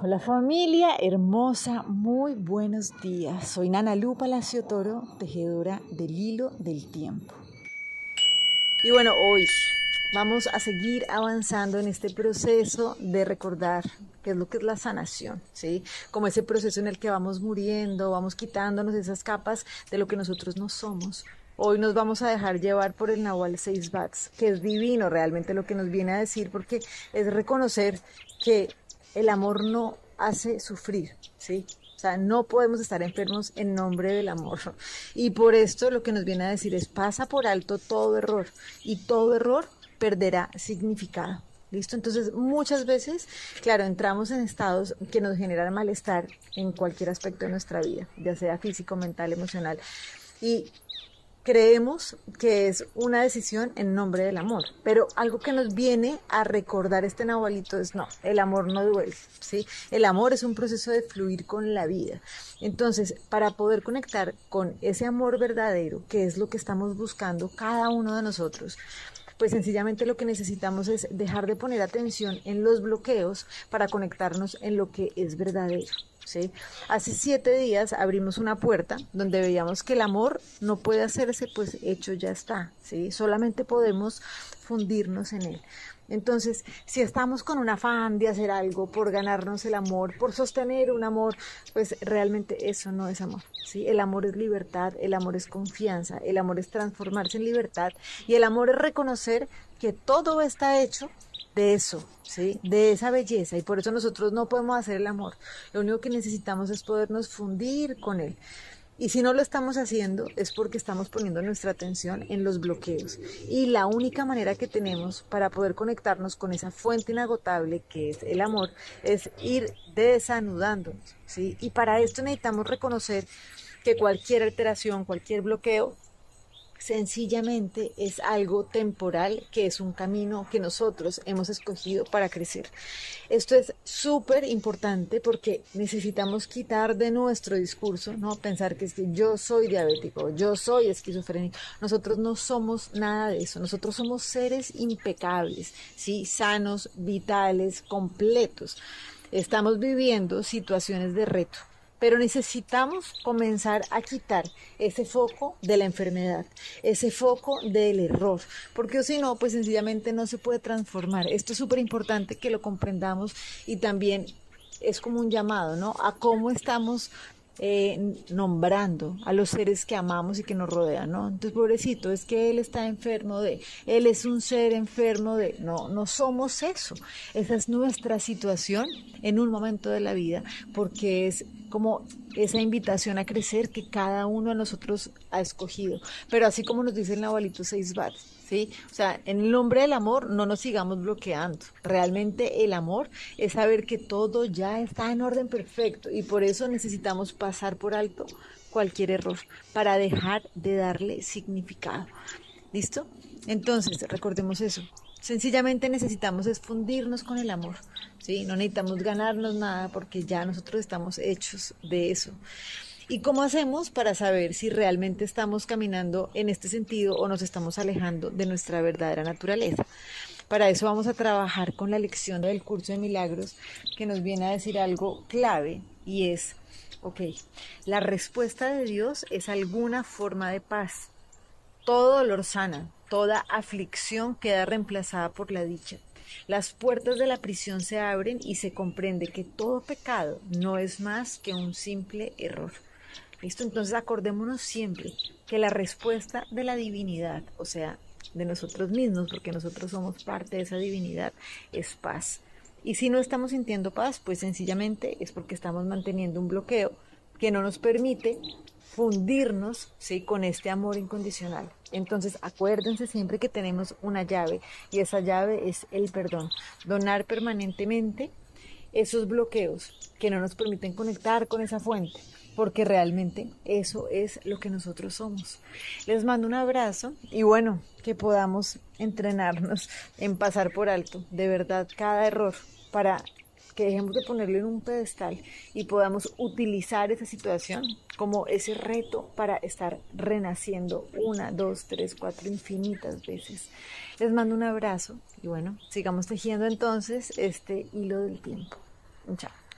Hola familia hermosa, muy buenos días. Soy Nana Lu Palacio Toro, tejedora del hilo del tiempo. Y bueno, hoy vamos a seguir avanzando en este proceso de recordar qué es lo que es la sanación, ¿sí? Como ese proceso en el que vamos muriendo, vamos quitándonos esas capas de lo que nosotros no somos. Hoy nos vamos a dejar llevar por el Nahual 6 Bats, que es divino realmente lo que nos viene a decir, porque es reconocer que el amor no hace sufrir, ¿sí? O sea, no podemos estar enfermos en nombre del amor. Y por esto lo que nos viene a decir es pasa por alto todo error y todo error perderá significado. ¿Listo? Entonces, muchas veces, claro, entramos en estados que nos generan malestar en cualquier aspecto de nuestra vida, ya sea físico, mental, emocional. Y creemos que es una decisión en nombre del amor, pero algo que nos viene a recordar este nahualito es no, el amor no duele, ¿sí? El amor es un proceso de fluir con la vida. Entonces, para poder conectar con ese amor verdadero, que es lo que estamos buscando cada uno de nosotros, pues sencillamente lo que necesitamos es dejar de poner atención en los bloqueos para conectarnos en lo que es verdadero. Hace siete días abrimos una puerta donde veíamos que el amor no puede hacerse, pues hecho ya está, ¿sí? Solamente podemos fundirnos en él. Entonces, si estamos con un afán de hacer algo por ganarnos el amor, por sostener un amor, pues realmente eso no es amor. ¿sí? El amor es libertad, el amor es confianza, el amor es transformarse en libertad y el amor es reconocer que todo está hecho de eso, ¿sí? De esa belleza. Y por eso nosotros no podemos hacer el amor. Lo único que necesitamos es podernos fundir con él. Y si no lo estamos haciendo es porque estamos poniendo nuestra atención en los bloqueos. Y la única manera que tenemos para poder conectarnos con esa fuente inagotable que es el amor es ir desanudándonos, ¿sí? Y para esto necesitamos reconocer que cualquier alteración, cualquier bloqueo sencillamente es algo temporal que es un camino que nosotros hemos escogido para crecer. Esto es súper importante porque necesitamos quitar de nuestro discurso, ¿no? Pensar que es que yo soy diabético, yo soy esquizofrénico. Nosotros no somos nada de eso. Nosotros somos seres impecables, ¿sí? Sanos, vitales, completos. Estamos viviendo situaciones de reto pero necesitamos comenzar a quitar ese foco de la enfermedad, ese foco del error, porque si no, pues sencillamente no se puede transformar. Esto es súper importante que lo comprendamos y también es como un llamado, ¿no? A cómo estamos eh, nombrando a los seres que amamos y que nos rodean, ¿no? Entonces, pobrecito, es que él está enfermo de, él es un ser enfermo de, no, no somos eso. Esa es nuestra situación en un momento de la vida, porque es como esa invitación a crecer que cada uno de nosotros ha escogido. Pero así como nos dice el Nahualito Seis ¿sí? O sea, en el nombre del amor no nos sigamos bloqueando. Realmente el amor es saber que todo ya está en orden perfecto y por eso necesitamos pasar por alto cualquier error para dejar de darle significado. ¿Listo? Entonces, recordemos eso. Sencillamente necesitamos esfundirnos con el amor, ¿sí? No necesitamos ganarnos nada porque ya nosotros estamos hechos de eso. ¿Y cómo hacemos para saber si realmente estamos caminando en este sentido o nos estamos alejando de nuestra verdadera naturaleza? Para eso vamos a trabajar con la lección del curso de milagros que nos viene a decir algo clave y es, ok, la respuesta de Dios es alguna forma de paz. Todo dolor sana, toda aflicción queda reemplazada por la dicha. Las puertas de la prisión se abren y se comprende que todo pecado no es más que un simple error. ¿Listo? Entonces acordémonos siempre que la respuesta de la divinidad, o sea, de nosotros mismos, porque nosotros somos parte de esa divinidad, es paz. Y si no estamos sintiendo paz, pues sencillamente es porque estamos manteniendo un bloqueo que no nos permite fundirnos ¿sí? con este amor incondicional. Entonces acuérdense siempre que tenemos una llave y esa llave es el perdón. Donar permanentemente esos bloqueos que no nos permiten conectar con esa fuente porque realmente eso es lo que nosotros somos. Les mando un abrazo y bueno, que podamos entrenarnos en pasar por alto de verdad cada error para que dejemos de ponerlo en un pedestal y podamos utilizar esa situación como ese reto para estar renaciendo una, dos, tres, cuatro, infinitas veces. Les mando un abrazo y bueno, sigamos tejiendo entonces este hilo del tiempo. Chao.